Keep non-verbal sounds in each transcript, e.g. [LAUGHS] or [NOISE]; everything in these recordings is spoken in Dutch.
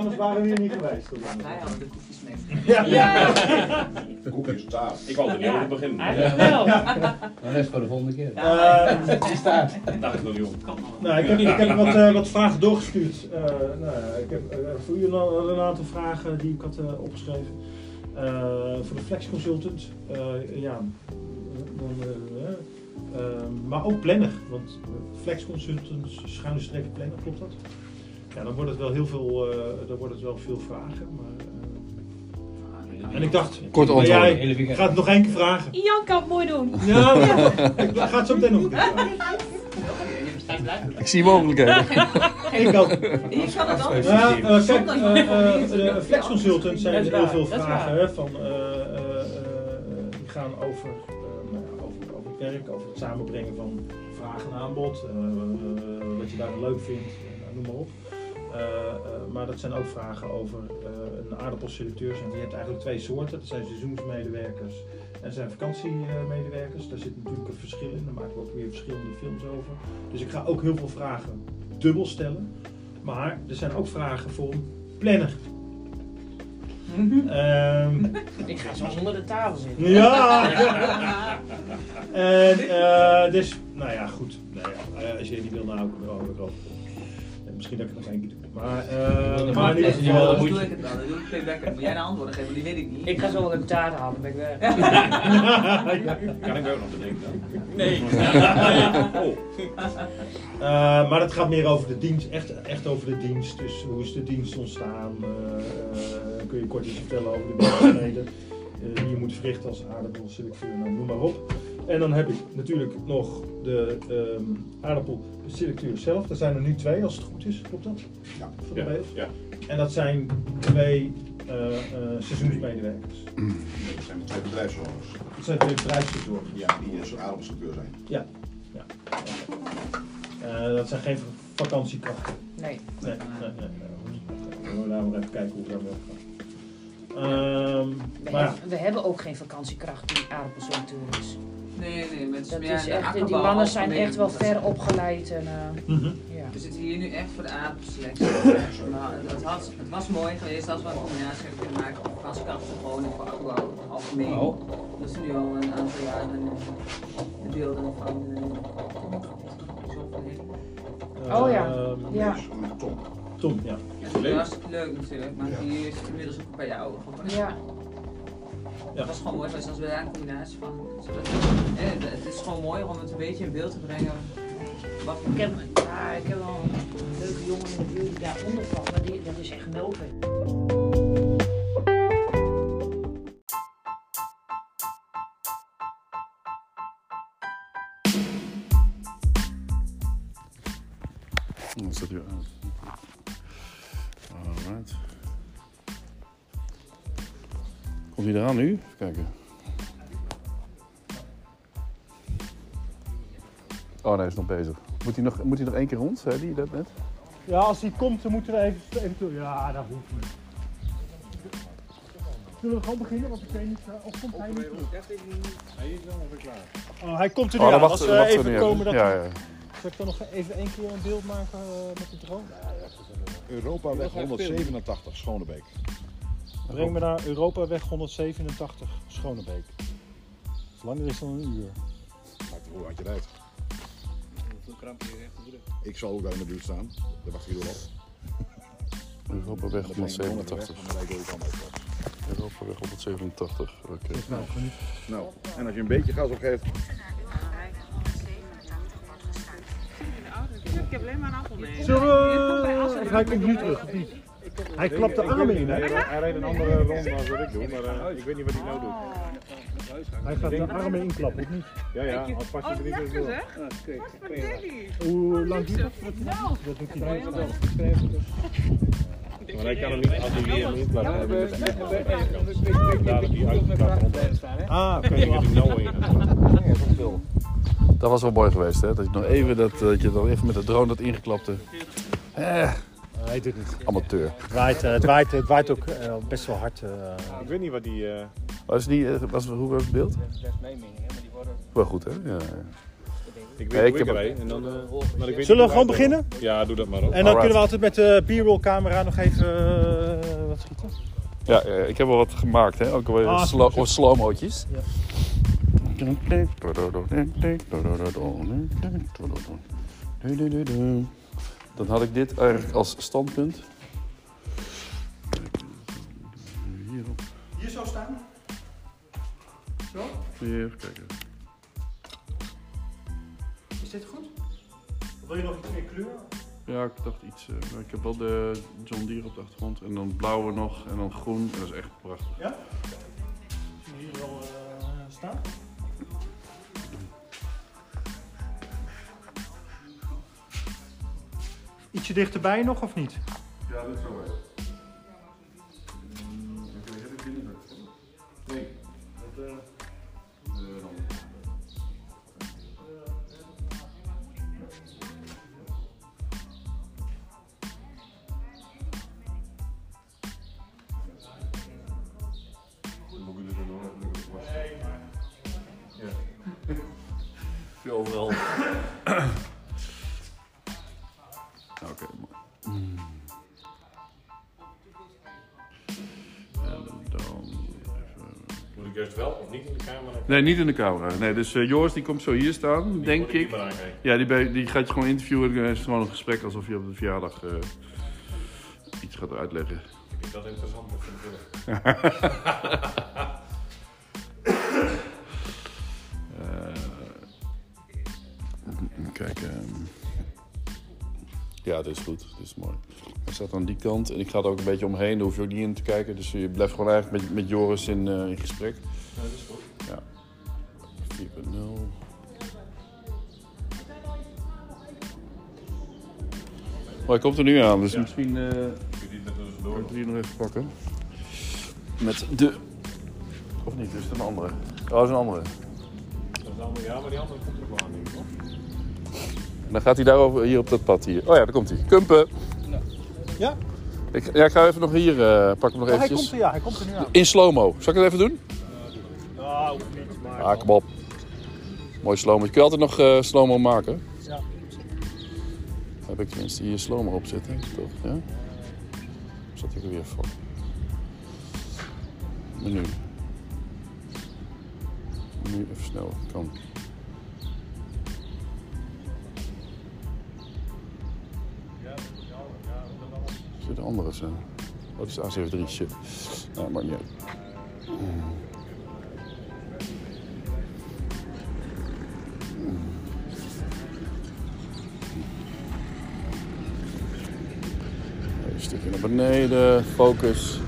anders waren we hier niet geweest. Wij hadden de koekjes mee. De koekjes taart. Ik wou er niet over beginnen. Eigenlijk wel. Dat is voor de volgende keer. Eh, Dat dacht ik nog niet om. nou, ik heb, ik heb wat, eh, wat vragen doorgestuurd. Eh, nou, ja, ik heb eh, voor u een, een aantal vragen die ik had eh, opgeschreven. Eh, voor de Flex Consultant. Eh, ja, dan, maar ook planner. Want Flex Consultant, schuine streep planner, klopt dat? Ja, dan wordt het wel heel veel, eh, dan wordt het wel veel vragen. Maar, eh, en ik dacht, Kort antwoord. jij Hele weekend. gaat het nog één keer vragen. Jan kan het mooi doen. Ja, maar ik ga het zo meteen nog een keer. Ik zie mogelijkheden. [LAUGHS] Ik ook. Je kan het anders. Ja, eh, kijk, Zonder- eh, eh, de Flex Consultants zijn er heel veel vragen hè, van, eh, eh, eh, die gaan over, eh, nou ja, over, over het werk, over het samenbrengen van vraag en aanbod, wat je daar leuk vindt, noem maar op. Eh, eh, maar dat zijn ook vragen over eh, een aardappelselecteur. En je hebt eigenlijk twee soorten. Dat zijn seizoensmedewerkers en zijn vakantiemedewerkers. Daar zit natuurlijk een verschil in. Daar maken we ook weer verschillende films over. Dus ik ga ook heel veel vragen dubbel stellen. Maar er zijn ook vragen voor een planner. Ehm, Ik ga zo onder de tafel zitten. ja! [LAUGHS] en eh, dus, nou ja, goed. Nou ja, als je niet wil, nou ook wel weer over. En Misschien dat ik het nog één keer doe. Maar, eh, maar in ieder wel geval. Dan doe ik het wel. Dan doe ik. Moet jij een antwoorden geven? Die weet ik niet. Ik ga zo wel een taart halen, dan ben ik weg. [LAUGHS] Kan ik ook nog bedenken dan? [LAUGHS] Nee. Oh, Eh, maar het gaat meer over de dienst, echt, echt over de dienst. Dus hoe is de dienst ontstaan? Eh, eh, kun je kort iets vertellen over de werkzaamheden eh, die je moet verrichten als aardappelselecteur, nou, noem maar op. En dan heb ik natuurlijk nog de ehm, aardappelselecteur zelf. Er zijn er nu twee als het goed is, klopt dat? Ja. Voor de ja, ja. En dat zijn twee eh, eh, seizoensmedewerkers. Dat zijn twee bedrijfsondernemers. Dat zijn twee bedrijfsverzorgers. Ja, die is aardappelstructuur zijn. Eh, dat zijn geen vakantiekrachten. Nee. Nee, nee, nee. nee. Laten we even kijken hoe we daarmee omgaan. Ehm, We, maar ja, hebben, we hebben ook geen vakantiekracht die aardappelselecteur is. Nee, nee. Met Dat meer is de echt, die mannen zijn echt wel ver opgeleid. En, eh, mhm. ja. We zitten hier nu echt voor de aardappelselectie. maar het, had, het was mooi geweest als we een combinatie hebben kunnen maken van vakantiekrachten gewoon en voor akkerbouw algemeen. Oh. Dat is nu al een aantal jaren eh, de beelden van eh, heen. Oh ja. Ehm, Ja. Met Tom. Tom, ja. Ja, dat is hartstikke leuk natuurlijk, maar Ja. die is inmiddels ook een paar jaar ouder geworden. ja. Ja. Het was gewoon mooi geweest als we daar een combinatie van. Zodat, eh, het is gewoon mooi om het een beetje in beeld te brengen. Wat Ik heb, ja, ik heb wel een leuke jongen in de buurt die daaronder valt, maar die, dat is echt melken. Hij eraan nu? Even kijken. Oh nee, hij is nog bezig. Moet hij nog, moet hij nog één keer rond, zei hij dat net? Ja, als hij komt, dan moeten we even, even toe. Ja, dat hoeft niet. Zullen we gewoon beginnen? Want ik weet niet, uh, of komt hij niet terug? Hij is dan ongeveer klaar. Oh, hij komt er nu Oh, aan. Als we even komen, dat... Ja, ja. Zal ik dan nog even één keer een beeld maken eh, met de drone? Europaweg 187, Schonebeek. Breng me naar Europaweg 187, Schonebeek. Langer is dan een uur. Maakt hoe uit je rijdt. Ik zal ook daar in de buurt staan. Daar wacht je door op. Europaweg Dan breng je me onder de weg 187. en dan rijd ik door de kant uit. Europaweg 187, oké. Nou, en als je een beetje gas opgeeft, Ik heb alleen maar een appel mee. Zullen we... Hij komt nu terug, of niet? Hij klapt de armen in? Hij rijdt een andere ronde dan wat ik doe, maar eh, ik weet niet wat hij nou doet. Hij gaat de armen inklappen, of niet? Ja, ja, als pas je er niet eens door. Hoe lang duurt dat? Dat doet hij niet. Maar hij kan hem niet als inklapt. dan moet hij- Daar dat hij uitgeklapt. Ah, oké. Ik heb hem nou in. Dat was wel mooi geweest, hè? Dat je nog even, dat, dat je dan even met de drone dat ingeklapte. Eh, Hij doet het. amateur. Het waait, eh, het waait, het waait ook eh, best wel hard. eh. Ik weet niet wat die... eh, Was die, eh, was, hoe was het beeld? Dat is best mijn mening, hè, maar die worden Wel goed, hè? Ja. Ik Nee, weet hoe ik. En dan, eh, maar ik weet Zullen we gewoon beginnen? Ja, doe dat maar op. En dan Alright. kunnen we altijd met de b-roll camera nog even eh, wat schieten. Ja, eh, ik heb wel wat gemaakt, hè? Ook alweer Ah, slo super. slow-mootjes. Ja. Dan had ik dit eigenlijk als standpunt. Hierop. Hier zo staan. Zo? Even kijken. Is dit goed? Of wil je nog iets meer kleur? Ja, ik dacht iets. eh, maar ik heb wel de John Deere op de achtergrond. En dan blauwe nog. En dan groen. Dat is echt prachtig. Ja? Zien we hier wel eh, staan? Ietsje dichterbij nog of niet? Ja, dit is zo wel. binnen Nee. Dat. Ja. [LAUGHS] Overal. [CLEARS THROAT] Nee, niet in de camera. Nee, dus eh, Joris die komt zo hier staan, denk ik. Ja, die, bij- die gaat je gewoon interviewen. En dan is het gewoon een gesprek alsof je op de verjaardag eh, iets gaat uitleggen. Vind ik dat interessant? Dat vind. [LAUGHS] Eh, Kijk, ehm. ja, dit is goed. Dit is mooi. Hij staat aan die kant en ik ga er ook een beetje omheen. Daar hoef je ook niet in te kijken. Dus je blijft gewoon eigenlijk met, met Joris in, eh, in gesprek. Ja, dat is goed. Maar hij komt er nu aan, dus Ja. misschien eh er kan ik die nog even pakken. Met de... Of niet, dus een andere. Oh, dat is een andere. Dat is allemaal- Ja, maar die andere komt er ook wel aan, denk ik. En dan gaat hij daarover hier op dat pad hier. Oh ja, daar komt hij. Kumpen. Ja? Ik, ja, ik ga even nog hier, eh pak hem nog Oh, hij eventjes. komt er, ja, hij komt er nu aan. In slow-mo. Zal ik het even doen? Hoeft niet, maar... Ah, kom op. Mooi slow-mo. Je kunt altijd nog eh slow-mo maken. Heb ik tenminste hier slow-mo op zitten, toch? Ja? Zat ik er weer voor? Menu. Nu even snel. Kan. Zit de andere zijn? Wat is de A73? Shit. Nou, maakt niet uit. Stukje naar beneden, focus.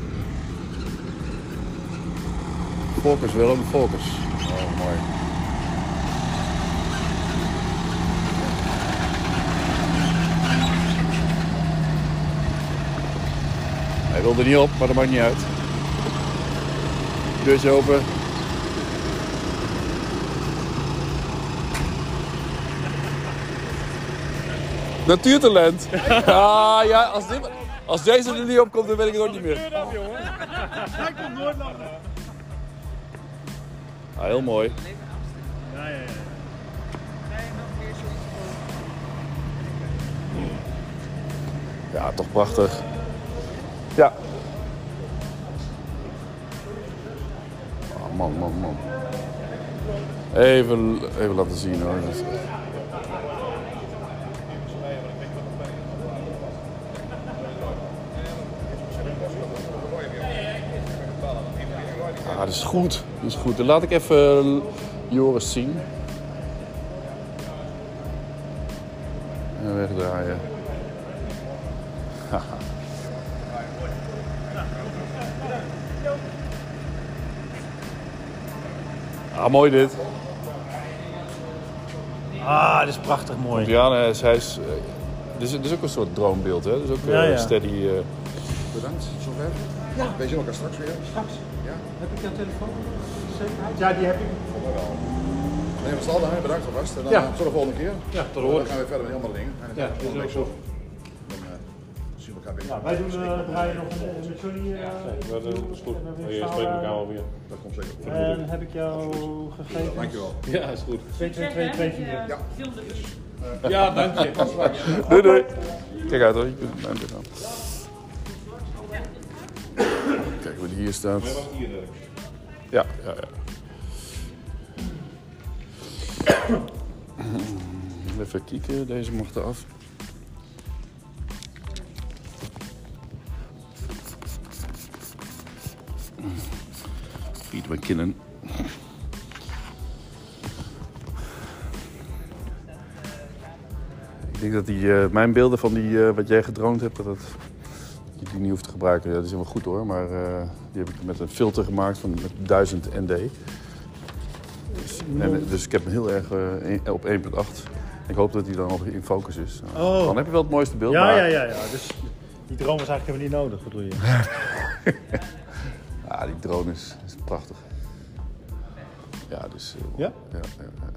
Focus Willem, focus. Oh, mooi. Hij wilde niet op, maar dat maakt niet uit. Deurtje open. Natuurtalent. [LAUGHS] Ah ja, als, dit, als deze er niet op komt, dan weet ik het ook niet meer. Hij komt nooit langer. Ah, heel mooi. Ja, ja, ja. Ja, toch prachtig. Ja. Oh, man, man, man. Even, even laten zien hoor. Is- dat is goed. Dat is goed. Dan laat ik even Joris zien. En wegdraaien. [LAUGHS] Ah, mooi dit. Ah, dit is prachtig mooi. Ja, hij is, hij is, eh, dit, is, dit is ook een soort droombeeld, hè? Dit is ook eh, Ja, ja. steady. eh, Bedankt, zover. Ja. Wij zien elkaar straks weer. Straks. Ja. Heb ik jouw telefoon? Zekerheid? Ja, die heb ik. Nee, we staan daar. Bedankt alvast. En dan Ja. eh, tot de volgende keer. Ja, tot Dan gaan we verder met die andere dingen. En Ja, dan dat is volgende ook zo. Dan eh, zien zien elkaar weer. Nou, wij doen eh, draaien nog een, met Johnny. eh, Dat is dat is goed. en dan weer Je verhaal, spreekt elkaar eh, alweer. Dat komt zeker goed. En heb ik jou gegeven? Dankjewel. Ja, is goed. 2, 2, 2, 2, 4. Ja. Ja, dank je. Doei doei. Kijk uit hoor, je kunt mijn aan. Hier staat. Jij was hier. Ja, ja, ja. Even kijken, deze mag eraf. Piet mijn kinnen. Ik denk dat die, eh, mijn beelden van die, eh, wat jij gedroomd hebt, dat, dat je die niet hoeft te gebruiken. Ja, dat is helemaal goed hoor, maar eh, die heb ik met een filter gemaakt van met 1000 ND. Dus, en, dus ik heb hem heel erg eh, op 1.8. Ik hoop dat hij dan nog in focus is. Nou, Oh. Dan heb je wel het mooiste beeld. Ja, maar, ja, ja, ja. Dus die droom was eigenlijk helemaal niet nodig, bedoel je? [LAUGHS] Ah, die drone is, is prachtig. Ja, dus... eh, Ja? Ja, ja, ja.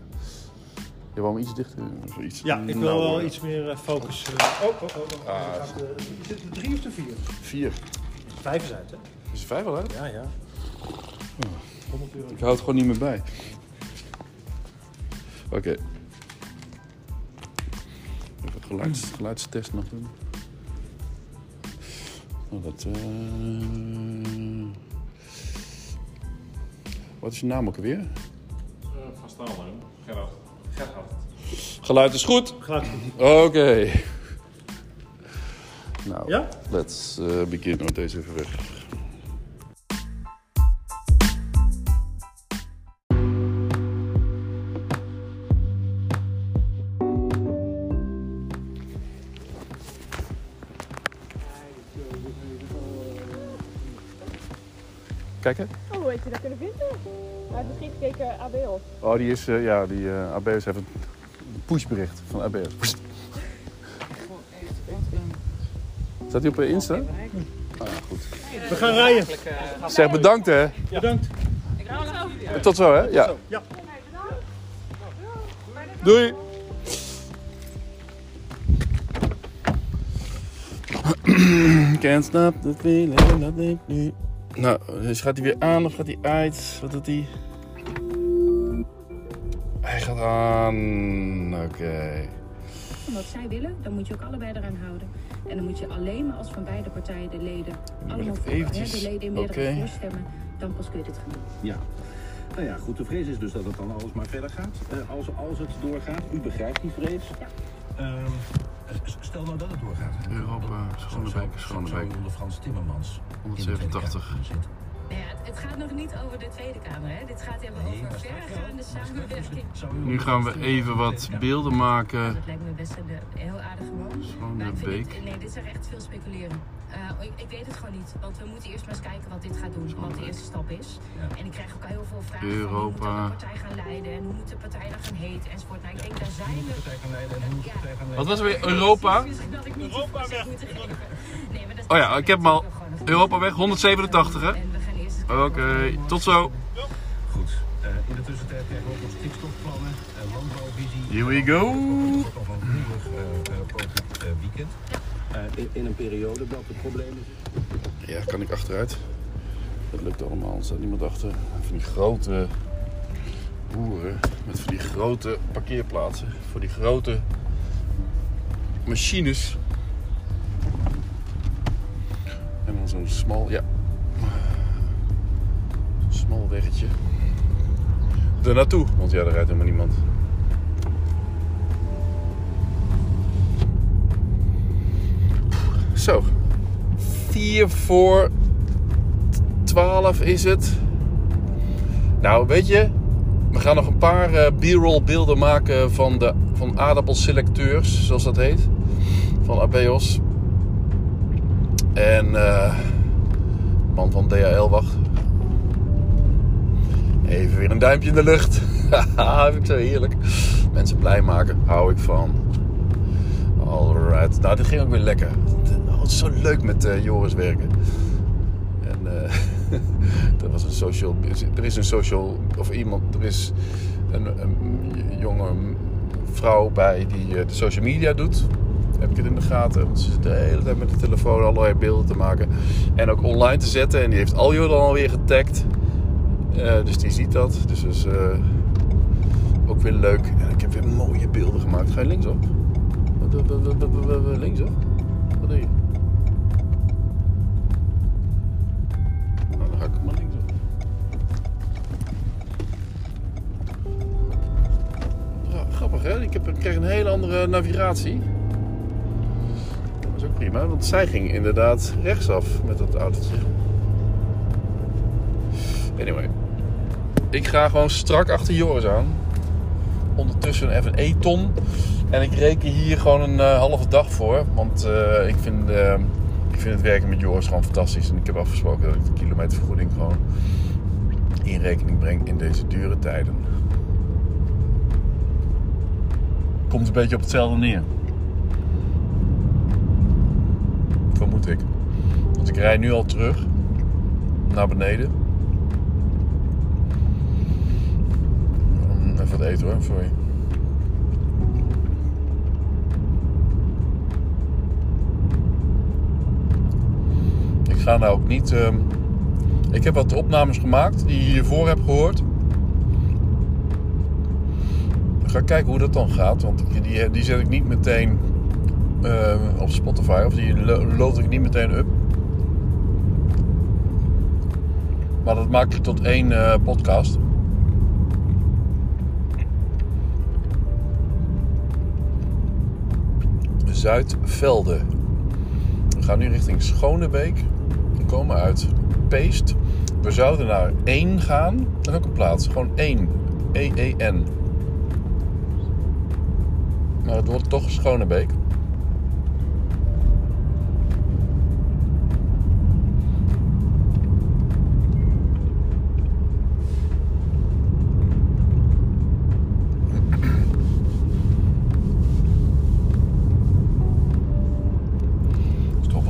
Je wou hem iets dichter? of Iets Ja, ik wil nauwer? wel iets meer eh, focus. eh. Oh, oh, oh. oh. Ah. Gaat, eh, Is het de drie of de vier? Vier. Vijf is uit, hè? Is er vijf al uit? Ja, ja. 100 euro. Ik hou het gewoon niet meer bij. Oké. Even geluids, geluidstest nog doen. Oh, dat, eh, Wat is je naam ook alweer? Eh, Van Stalheim. Gerard. Geluid is goed. Geluid goed. Oké. Nou, Ja? let's eh beginnen. met deze even weg. Kijken. Je dat kunnen vinden? Hij heeft misschien gekeken ABO. Oh, die is, eh, ja, die eh ABS heeft een pushbericht van ABS. Pst. Staat hij op eh, Insta? Ah, ja, goed. We gaan rijden. Zeg bedankt hè. Bedankt. Tot zo hè. Ja. Ja. Doei. Can't stop the feeling that ik nu. Nou, dus gaat hij weer aan of gaat hij uit? Wat doet hij? Hij gaat aan. Oké. Wat zij willen, dan moet je ook allebei eraan houden. En dan moet je alleen maar als van beide partijen de leden allemaal voor, hè, de leden in meerdere voorstemmen, dan pas kun je dit gaan doen. Ja. Nou ja, goed, de vrees is dus dat het dan alles maar verder gaat. Eh, als, als het doorgaat, u begrijpt die vrees. Ehm, eh, s- stel nou dat het doorgaat. Europa, Schonebeek, Schonebeek. Onder Frans Timmermans. 187. Nou ja, het, gaat nog niet over de Tweede Kamer. Hè. Dit gaat hebben Nee, over verregaande samenwerking. Nu gaan we even wat beelden maken. Dat lijkt me best een, eh, heel aardig gewoon. Maar ik vind nee, dit is echt veel speculeren. Eh, ik, ik weet het gewoon niet, want we moeten eerst maar eens kijken wat dit gaat doen, wat de eerste stap is. En ik krijg ook heel veel vragen van hoe moet Europa. de partij gaan leiden en hoe moet de partij dan gaan heten enzovoort. Nou, ik denk daar zijn we. partij gaan leiden en hoe moet de partij gaan leiden? Wat was er weer? Europa? Dat ik niet Europa weg. moeten geven. Nee, maar dat Oh ja, ik heb hem al. Europa weg, 187 hè? Oké, tot zo. Goed. Eh, in de tussentijd krijgen we ook nog stikstofplannen, uh, landbouwvisie. Here we go. Het nog een eh, eh, eh, weekend. Eh, in, in een periode dat de problemen Ja, kan ik achteruit? Dat lukt allemaal, er staat niemand achter. Van die grote boeren met van die grote parkeerplaatsen. Voor die grote machines. En dan zo'n smal, ja. Smal weggetje. Er naartoe, want ja, daar rijdt helemaal niemand. Zo. 4 voor 12 is het. Nou, weet je, we gaan nog een paar eh, b-roll beelden maken van, de, van aardappelselecteurs, zoals dat heet. Van Abeos. En eh man van DHL, wacht. Even weer een duimpje in de lucht. [LAUGHS] Haha, vind ik zo heerlijk. Mensen blij maken, hou ik van. Alright. Nou, dit ging ook weer lekker. Oh, het is zo leuk met eh, Joris werken. En eh [LAUGHS] er was een social... Er is een social... Of iemand... Er is een, een jonge vrouw bij die eh, de social media doet. heb ik het in de gaten. Ze zit de hele tijd met de telefoon allerlei beelden te maken. En ook online te zetten. En die heeft Aljo dan alweer getagd. Eh, dus die ziet dat. Dus dat is eh, ook weer leuk. En ik heb weer mooie beelden gemaakt. Ga je linksop? Linksop? Wat doe je? Ik heb, ik kreeg een hele andere navigatie. Dat is ook prima, want zij ging inderdaad rechtsaf met dat autootje. Anyway. Ik ga gewoon strak achter Joris aan. Ondertussen even een E-ton. En ik reken hier gewoon een eh, halve dag voor. Want eh, ik, vind, eh, ik vind het werken met Joris gewoon fantastisch. En ik heb afgesproken dat ik de kilometervergoeding gewoon in rekening breng in deze dure tijden. Komt een beetje op hetzelfde neer. Vermoed ik. Want ik rij nu al terug naar beneden. Eten hoor. Ik ga nou ook niet. ehm, ik heb wat opnames gemaakt die je hiervoor hebt gehoord. Ga kijken hoe dat dan gaat, want die, die zet ik niet meteen eh, op Spotify of die lo- load ik niet meteen up. Maar dat maak ik tot één eh, podcast. Zuidvelde. We gaan nu richting Schonebeek. We komen uit Peest. We zouden naar 1 gaan. Dat ook een plaats. Gewoon 1. E-E-N. Maar het wordt toch Schonebeek.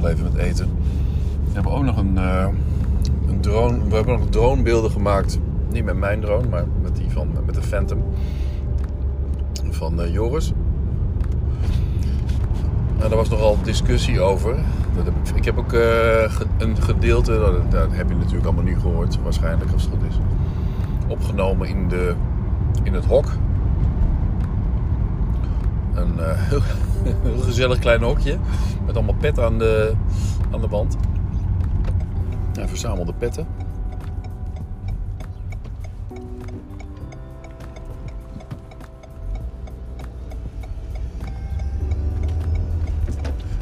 Even met eten. We hebben ook nog een, eh, een drone. We hebben nog dronebeelden gemaakt. Niet met mijn drone, maar met die van met de Phantom. Van eh, Joris. Nou, daar was nogal discussie over. Dat ik, heb ook eh, een gedeelte, dat, dat heb je natuurlijk allemaal nu gehoord, waarschijnlijk als het goed is. Opgenomen in, de, in het hok. Een eh, [LAUGHS] heel, [LAUGHS] heel gezellig klein hokje. Met allemaal pet aan de, aan de wand. Ja, verzamelde petten.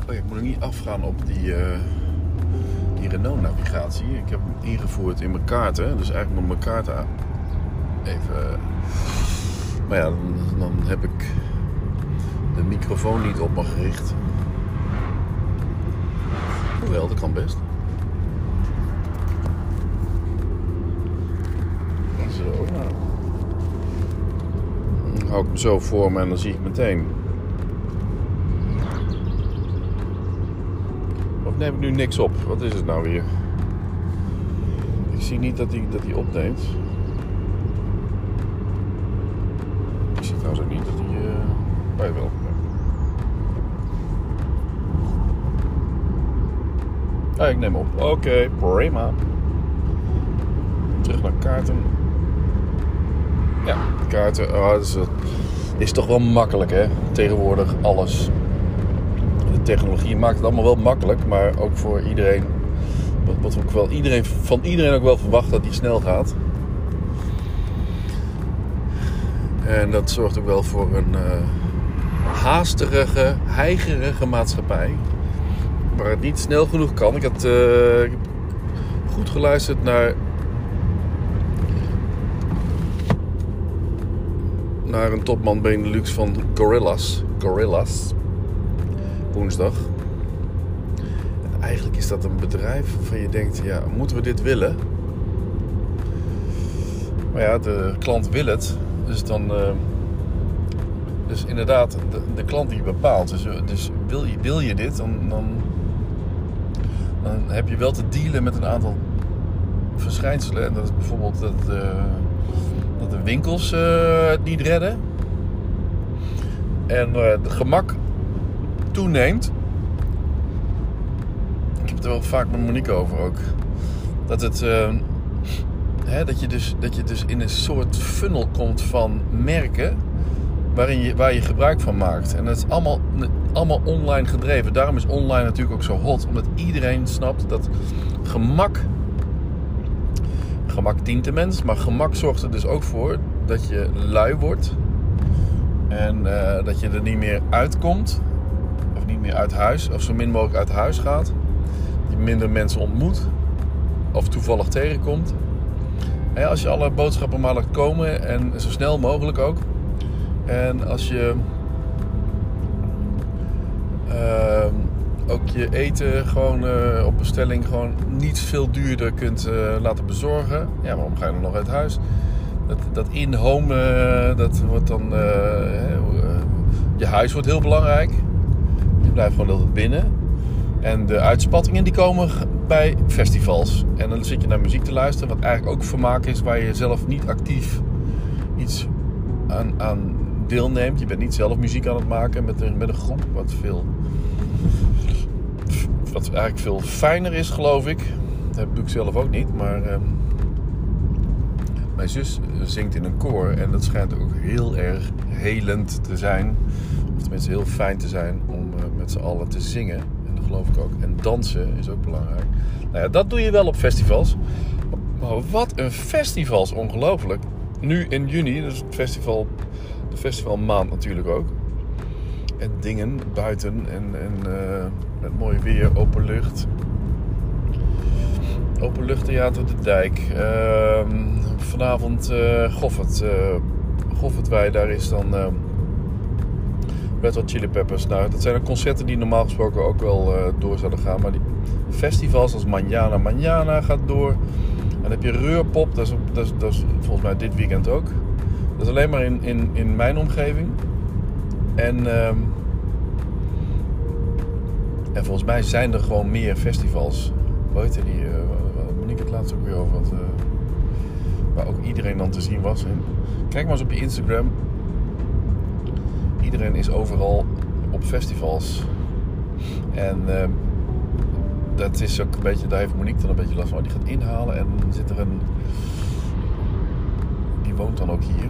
Oh ik moet nog niet afgaan op die, eh, die Renault-navigatie. Ik heb hem ingevoerd in mijn kaarten. Dus eigenlijk moet mijn kaarten even... Maar ja, dan heb ik de microfoon niet op me gericht. Hoewel, dat kan best. Zo. Dan hou ik hem zo voor me en dan zie ik meteen. Of neem ik nu niks op? Wat is het nou weer? Ik zie niet dat hij, dat hij opneemt. Ik zie trouwens ook niet dat hij... eh bij wel. Ah, ik neem op. Oké, prima. Terug naar kaarten. Ja, kaarten. Dat is, is toch wel makkelijk, hè? Tegenwoordig alles. De technologie maakt het allemaal wel makkelijk, maar ook voor iedereen. Wat, wat ook wel iedereen, van iedereen ook wel verwacht dat die snel gaat. En dat zorgt ook wel voor een eh haastige, heigerige maatschappij. Waar het niet snel genoeg kan. Ik had eh, goed geluisterd naar. Naar een topman Benelux van Gorillas. Gorillas. Woensdag. En eigenlijk is dat een bedrijf waarvan je denkt: ja, moeten we dit willen? Maar ja, de klant wil het. Dus dan. eh, dus inderdaad, de, de klant die bepaalt. Dus, dus wil, je, wil je dit, dan, dan, dan heb je wel te dealen met een aantal verschijnselen. En dat is bijvoorbeeld dat, eh, dat de winkels eh, het niet redden. En eh, het gemak toeneemt. Ik heb het er wel vaak met Monique over ook. Dat, het, dat, je dus, dat je dus in een soort funnel komt van merken waarin je, waar je gebruik van maakt. En dat is allemaal, allemaal online gedreven. Daarom is online natuurlijk ook zo hot. Omdat iedereen snapt dat gemak... Gemak dient de mens. Maar gemak zorgt er dus ook voor dat je lui wordt. En eh, dat je er niet meer uitkomt. Of niet meer uit huis. Of zo min mogelijk uit huis gaat. Je minder mensen ontmoet. Of toevallig tegenkomt. En als je alle boodschappen maar laat komen. En zo snel mogelijk ook. En als je ook je eten gewoon eh, op bestelling gewoon niet veel duurder kunt eh, laten bezorgen. Ja, waarom ga je dan nog uit huis? Dat, dat in-home, eh, dat wordt dan... je huis wordt heel belangrijk. Je blijft gewoon altijd binnen. En de uitspattingen die komen bij festivals. En dan zit je naar muziek te luisteren, wat eigenlijk ook vermaak is waar je zelf niet actief iets aan, aan deelneemt. Je bent niet zelf muziek aan het maken met een, met een groep. Wat, veel, wat eigenlijk veel fijner is, geloof ik. Dat doe ik zelf ook niet. Maar ehm, mijn zus zingt in een koor. En dat schijnt ook heel erg helend te zijn. Of tenminste heel fijn te zijn om uh, met z'n allen te zingen. En dat geloof ik ook. En dansen is ook belangrijk. Nou ja, dat doe je wel op festivals. Maar wat een festivals, ongelooflijk. Nu in juni, dus het festival de festivalmaand natuurlijk ook. En dingen buiten en, en uh, met mooi weer, open lucht. Openluchttheater De Dijk. Uh, vanavond uh, Goffert. Uh, Goffertwij, daar is dan uh, Red Hot Chili Peppers. Nou, dat zijn de concerten die normaal gesproken ook wel door zouden gaan. Maar die festivals als Manjana Manjana gaat door. En dan heb je Reurpop, dat is, dat, is, dat is volgens mij dit weekend ook. Dat is alleen maar in, in, in mijn omgeving. En, um, en volgens mij zijn er gewoon meer festivals. Weet je die, uh, Monique het laatst ook weer over had. Uh, waar ook iedereen dan te zien was. Kijk maar eens op je Instagram. Iedereen is overal op festivals. En uh, dat is ook een beetje, daar heeft Monique dan een beetje last van. Die gaat inhalen en zit er een. Die woont dan ook hier.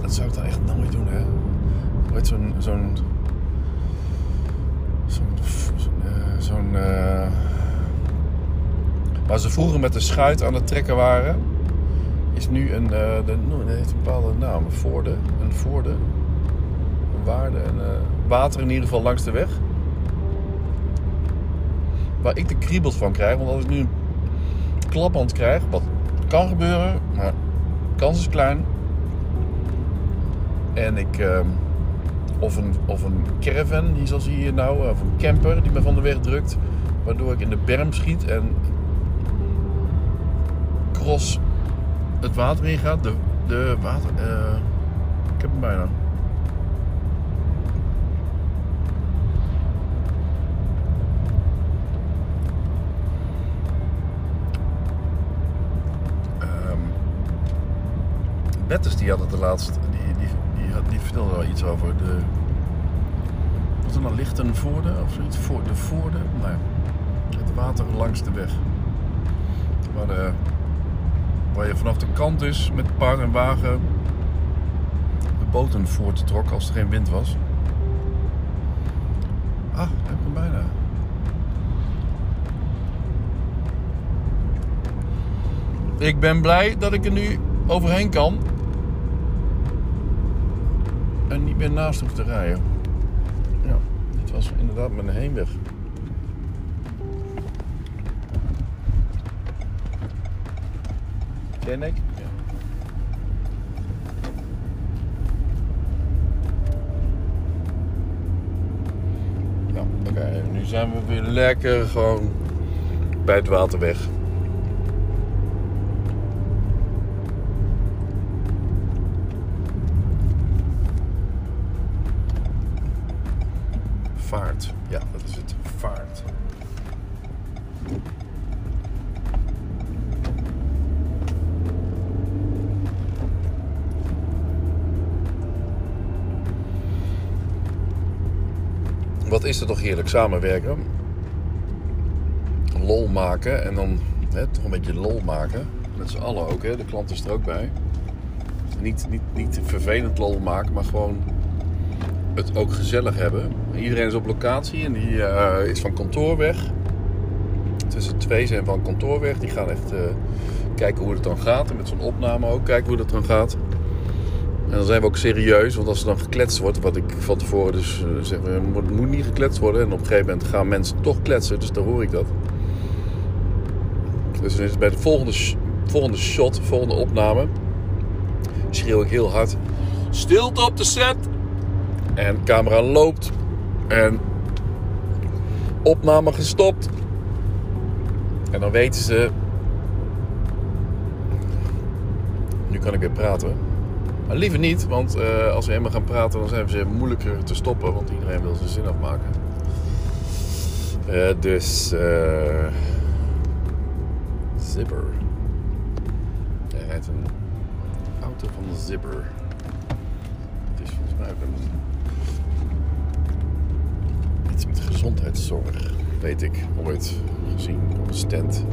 Dat zou ik dan echt nooit doen, hè? Weet zo'n. Zo'n. Zo'n. Uh, waar ze vroeger met de schuit aan het trekken waren, is nu een. Uh, de, dat heeft een bepaalde naam. Een voorde. Een voorde. Een waarde. Water in ieder geval langs de weg. Waar ik de kriebels van krijg. Want als ik nu een klapband krijg, wat kan gebeuren, maar de kans is klein en ik, uh, of, een, of een caravan, die zoals hier nou, of een camper die me van de weg drukt. Waardoor ik in de berm schiet en cross het water in gaat. De, de water, uh, ik heb hem bijna. Um, Bettes die had het de laatste die vertelde wel iets over de. Wat er nou Lichtenvoorde of zoiets? Voor de Voorde? Ja, het water langs de weg. Waar, de, waar je vanaf de kant dus met paard en wagen de boten voorttrok als er geen wind was. Ah, heb ik hem bijna. Ik ben blij dat ik er nu overheen kan en niet meer naast hoef te rijden. Ja, dit was inderdaad mijn heenweg. Ken ik? Ja. Ja, oké. Okay. Nu zijn we weer lekker gewoon bij het water weg. Vaart. Ja, dat is het. Vaart. wat is er toch heerlijk samenwerken. Lol maken en dan hè, toch een beetje lol maken. Met z'n allen ook, hè? de klant is er ook bij. Niet, niet, niet vervelend lol maken, maar gewoon het ook gezellig hebben. Iedereen is op locatie en die eh, is van kantoor weg. Tussen twee zijn van kantoor weg. Die gaan echt eh, kijken hoe het dan gaat. En met zo'n opname ook kijken hoe dat dan gaat. En dan zijn we ook serieus, want als er dan gekletst wordt, wat ik van tevoren dus uh, zeg, er moet, niet gekletst worden. En op een gegeven moment gaan mensen toch kletsen, dus dan hoor ik dat. Dus dan is het bij de volgende, volgende shot, volgende opname, schreeuw ik heel hard: Stilte op de set! En de camera loopt. En opname gestopt. En dan weten ze. Nu kan ik weer praten. Maar liever niet, want eh, als we helemaal gaan praten, dan zijn ze moeilijker te stoppen. Want iedereen wil zijn zin afmaken. Eh, dus. eh Zipper. Hij rijdt een auto van de Zipper. Het is volgens mij ook een met gezondheidszorg, weet ik, ooit gezien op een stand.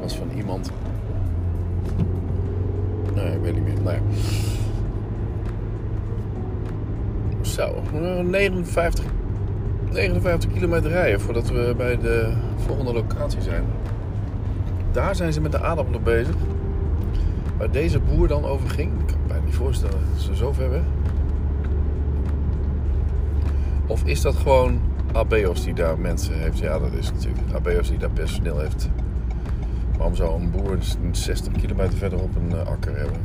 Was van iemand. Nee, ik weet niet meer. Nou ja. Zo, eh, 59, 59 kilometer rijden voordat we bij de volgende locatie zijn. Daar zijn ze met de aardappelen bezig. Waar deze boer dan over ging. Ik kan me bijna niet voorstellen. Ze zo ver weg? Of is dat gewoon Abeos die daar mensen heeft? Ja, dat is natuurlijk Abeos die daar personeel heeft. Waarom zou een boer een 60 kilometer verderop een eh, akker hebben?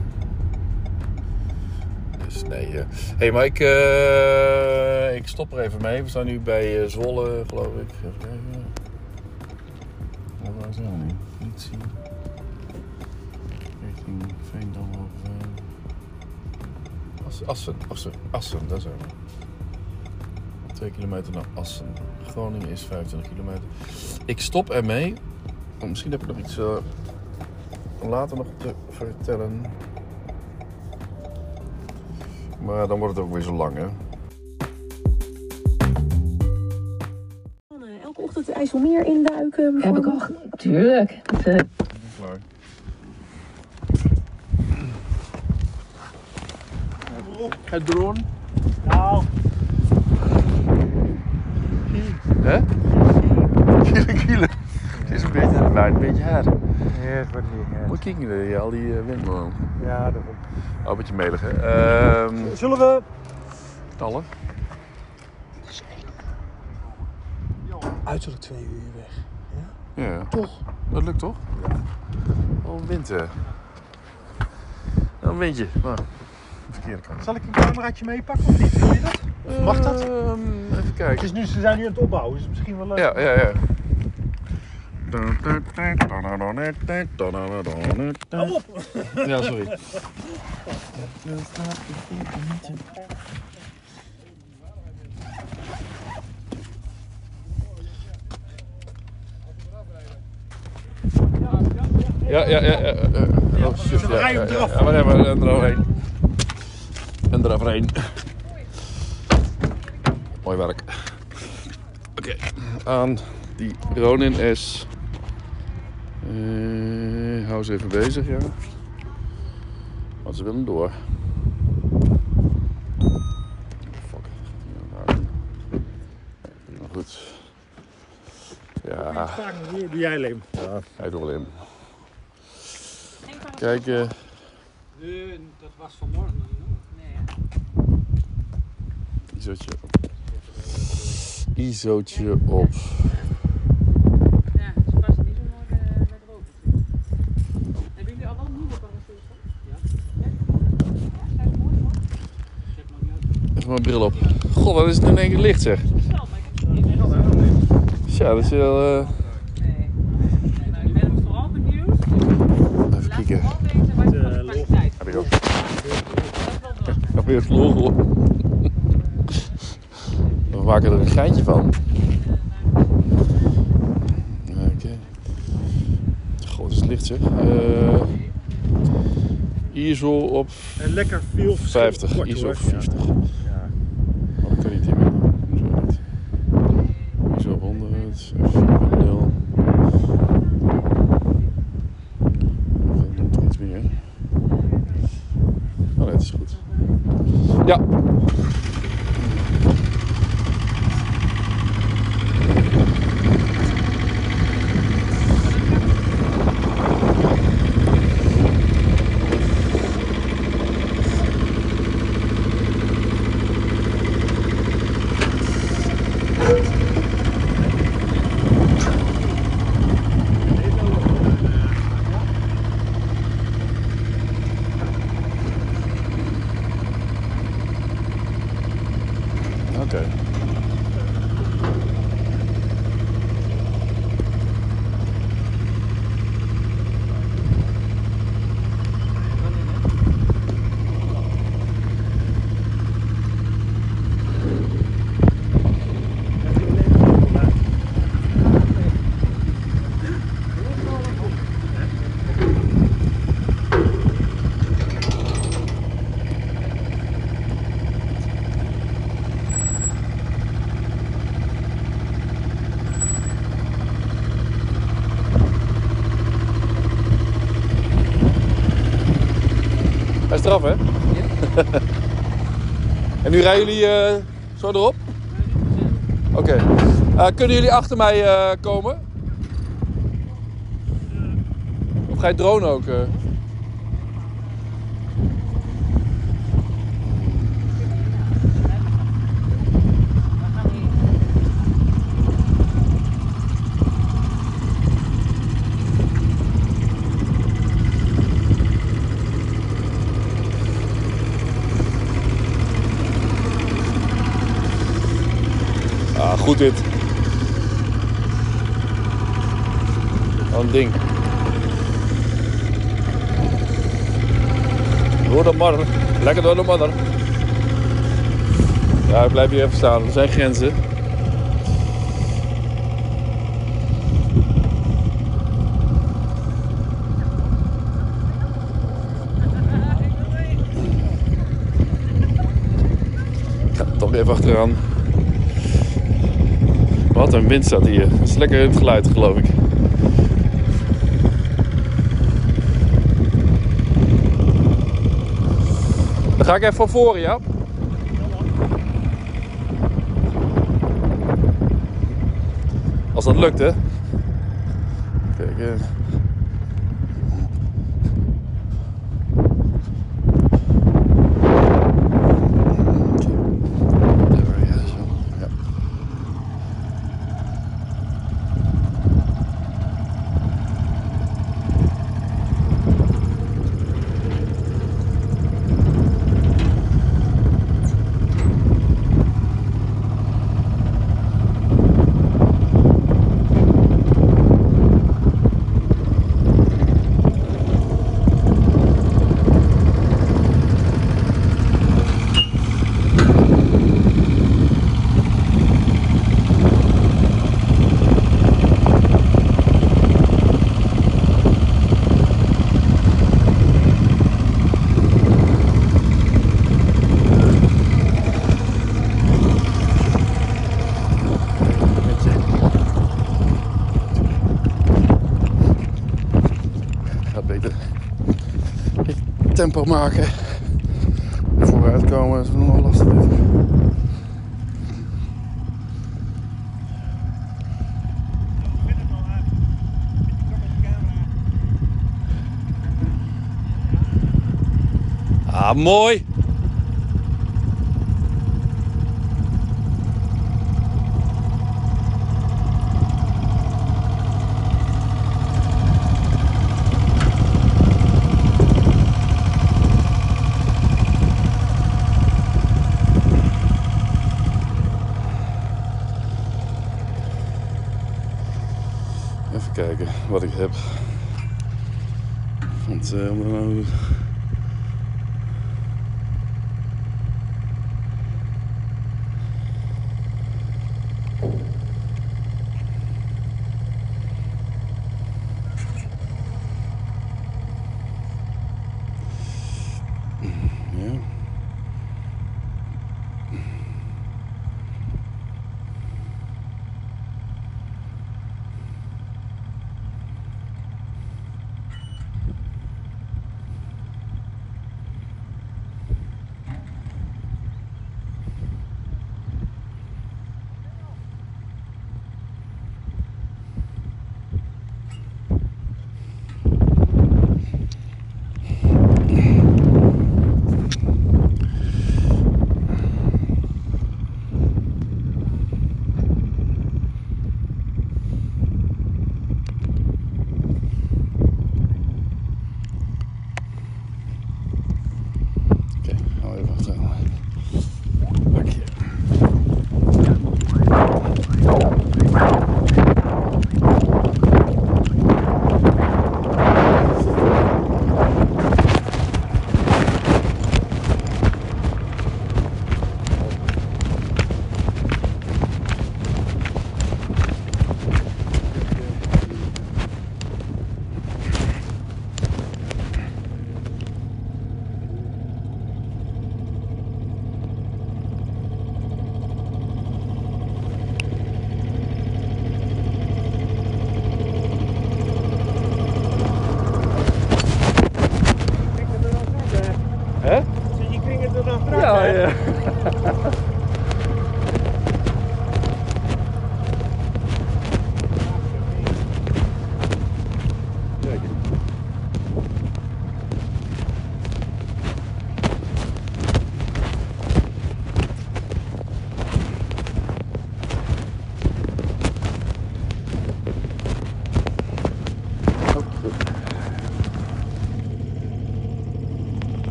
Dus nee. Hé, hey, maar ik, eh, ik stop er even mee. We staan nu bij eh, Zwolle, geloof ik. Even kijken. Waar zijn we nu? Niet zien. Richting Veendam of... eh, Assen, Assen, Assen, Assen, daar zijn we. 2 kilometer naar Assen. Groningen is 25 kilometer. Ik stop ermee. Oh, misschien heb ik nog iets eh, later nog te vertellen. Maar dan wordt het ook weer zo lang, hè? Elke ochtend het IJsselmeer induiken. Heb ik al, tuurlijk. Dat, eh, Klaar. Het drone. Nou, Hè? [LAUGHS] Kilo, kilo. Het is een beetje, het waait een beetje hard. ja, het wordt niet. Moet je kijken, eh, al die uh, windmolen. Ja, dat wordt. Oh, een beetje melig, hè? Ehm Zullen we. knallen? Uiterlijk twee uur weg. Ja. Toch? Dat lukt toch? Ja. Oh, wind, hè? Een windje. Maar, de verkeerde kant. Zal ik een cameraatje meepakken of niet? Wil je dat? Of mag dat? Even Het is nu, ze zijn nu aan het opbouwen, dus misschien wel leuk. Ja, ja, ja. Hou op! Ja, sorry. Ja, ja, ja. ja, ja. Oh, shit. we Ja, rijden ja, eraf. ja, maar nee, maar en eroverheen. En eroverheen. Mooi werk. Oké, aan die Ronin S. Eh, hou ze even bezig, ja. Want ze willen door. Fuck. Nou, goed. Ja, doe, jij alleen. ja, hij doet. Kijk, Nee, dat was vanmorgen. isootje op. Isootje op. Ja, ze passen niet zo mooi bij de rook. Hebben jullie al wel nieuwe parachutes? Ja. Ja, zijn mooi hoor. Ik heb nog niet. Even mijn bril op. God, wat is het in één keer licht zeg. Ja, dat is wel... eh, Nee. Nou, ik ben vooral benieuwd. Even kijken. Vooral weten wat je van de kwaliteit. Heb ik ook. Nog weer [LAUGHS] het logo. We maken er een geintje van. Oké. God, is het licht zeg. Eh ISO op En lekker veel verschil. 50. Kort, ISO hoor. op 50. Ja. Oh, dat kan niet in meer. Zo niet. Oké. Eraf, hè? en nu rijden jullie eh, zo erop? Oké. Eh, kunnen jullie achter mij eh, komen? Of ga je drone ook? Goed dit. Wat een ding. Door de. Lekker door de modder. Ja, blijf hier even staan. Er zijn grenzen. Ik ga toch even achteraan. Wat een wind staat hier. Dat is lekker het geluid, geloof ik. Dan ga ik even van voren, ja? Als dat lukt, hè? Kijk, eh. ga beter tempo maken. Vooruitkomen is nog lastig. Ah, mooi! Even kijken wat ik heb. Want eh, om er nou...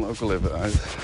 kan ook wel even uit.